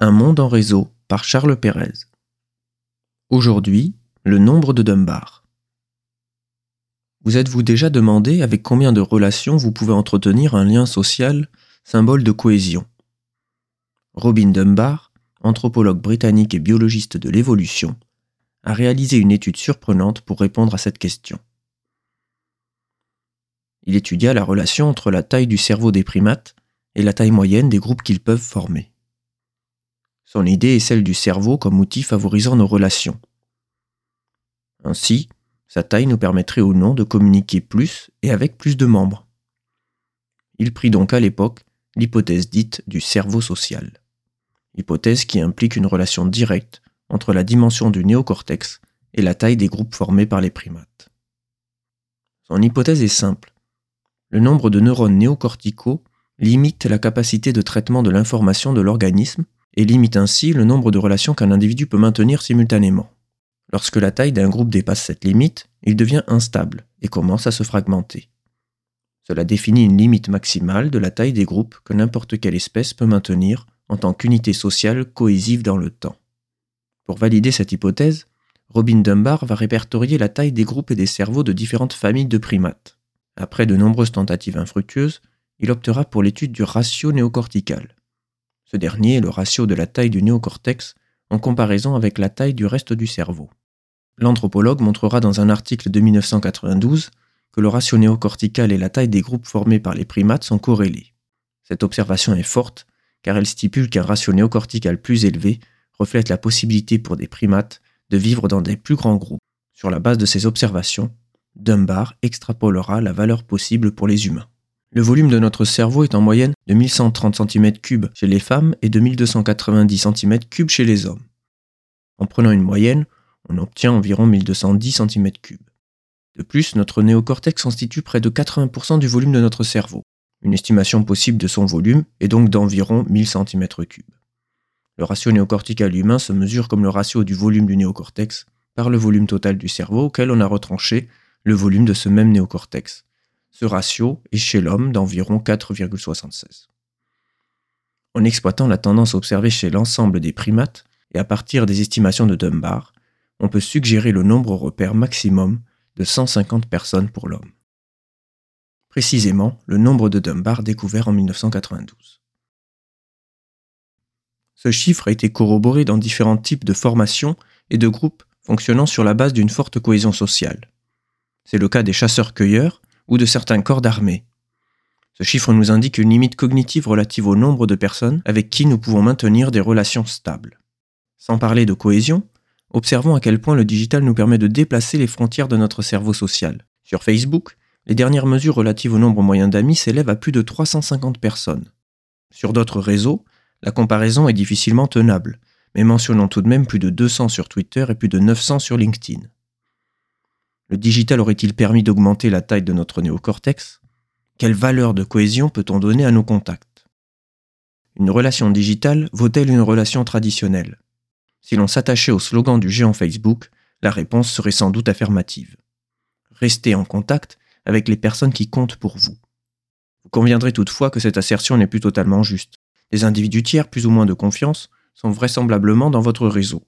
Un monde en réseau par Charles Pérez. Aujourd'hui, le nombre de Dunbar. Vous êtes-vous déjà demandé avec combien de relations vous pouvez entretenir un lien social, symbole de cohésion? Robin Dunbar, anthropologue britannique et biologiste de l'évolution, a réalisé une étude surprenante pour répondre à cette question. Il étudia la relation entre la taille du cerveau des primates et la taille moyenne des groupes qu'ils peuvent former. Son idée est celle du cerveau comme outil favorisant nos relations. Ainsi, sa taille nous permettrait ou non de communiquer plus et avec plus de membres. Il prit donc à l'époque l'hypothèse dite du cerveau social, hypothèse qui implique une relation directe entre la dimension du néocortex et la taille des groupes formés par les primates. Son hypothèse est simple. Le nombre de neurones néocorticaux limite la capacité de traitement de l'information de l'organisme et limite ainsi le nombre de relations qu'un individu peut maintenir simultanément. Lorsque la taille d'un groupe dépasse cette limite, il devient instable et commence à se fragmenter. Cela définit une limite maximale de la taille des groupes que n'importe quelle espèce peut maintenir en tant qu'unité sociale cohésive dans le temps. Pour valider cette hypothèse, Robin Dunbar va répertorier la taille des groupes et des cerveaux de différentes familles de primates. Après de nombreuses tentatives infructueuses, il optera pour l'étude du ratio néocortical. Ce dernier est le ratio de la taille du néocortex en comparaison avec la taille du reste du cerveau. L'anthropologue montrera dans un article de 1992 que le ratio néocortical et la taille des groupes formés par les primates sont corrélés. Cette observation est forte car elle stipule qu'un ratio néocortical plus élevé reflète la possibilité pour des primates de vivre dans des plus grands groupes. Sur la base de ces observations, Dunbar extrapolera la valeur possible pour les humains. Le volume de notre cerveau est en moyenne de 1130 cm3 chez les femmes et de 1290 cm3 chez les hommes. En prenant une moyenne, on obtient environ 1210 cm3. De plus, notre néocortex constitue près de 80% du volume de notre cerveau. Une estimation possible de son volume est donc d'environ 1000 cm3. Le ratio néocortical humain se mesure comme le ratio du volume du néocortex par le volume total du cerveau auquel on a retranché le volume de ce même néocortex. Ce ratio est chez l'homme d'environ 4,76. En exploitant la tendance observée chez l'ensemble des primates et à partir des estimations de Dunbar, on peut suggérer le nombre repère maximum de 150 personnes pour l'homme. Précisément le nombre de Dunbar découvert en 1992. Ce chiffre a été corroboré dans différents types de formations et de groupes fonctionnant sur la base d'une forte cohésion sociale. C'est le cas des chasseurs-cueilleurs, ou de certains corps d'armée. Ce chiffre nous indique une limite cognitive relative au nombre de personnes avec qui nous pouvons maintenir des relations stables. Sans parler de cohésion, observons à quel point le digital nous permet de déplacer les frontières de notre cerveau social. Sur Facebook, les dernières mesures relatives au nombre moyen d'amis s'élèvent à plus de 350 personnes. Sur d'autres réseaux, la comparaison est difficilement tenable, mais mentionnons tout de même plus de 200 sur Twitter et plus de 900 sur LinkedIn. Le digital aurait-il permis d'augmenter la taille de notre néocortex? Quelle valeur de cohésion peut-on donner à nos contacts? Une relation digitale vaut-elle une relation traditionnelle? Si l'on s'attachait au slogan du géant Facebook, la réponse serait sans doute affirmative. Restez en contact avec les personnes qui comptent pour vous. Vous conviendrez toutefois que cette assertion n'est plus totalement juste. Les individus tiers plus ou moins de confiance sont vraisemblablement dans votre réseau.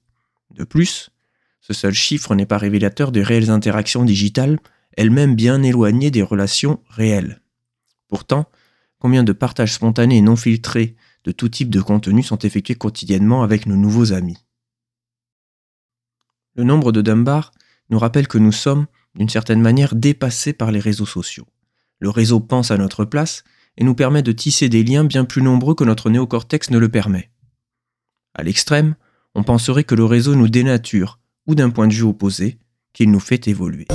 De plus, ce seul chiffre n'est pas révélateur des réelles interactions digitales, elles-mêmes bien éloignées des relations réelles. Pourtant, combien de partages spontanés et non filtrés de tout type de contenu sont effectués quotidiennement avec nos nouveaux amis? Le nombre de Dunbar nous rappelle que nous sommes, d'une certaine manière, dépassés par les réseaux sociaux. Le réseau pense à notre place et nous permet de tisser des liens bien plus nombreux que notre néocortex ne le permet. À l'extrême, on penserait que le réseau nous dénature ou d'un point de vue opposé qu'il nous fait évoluer.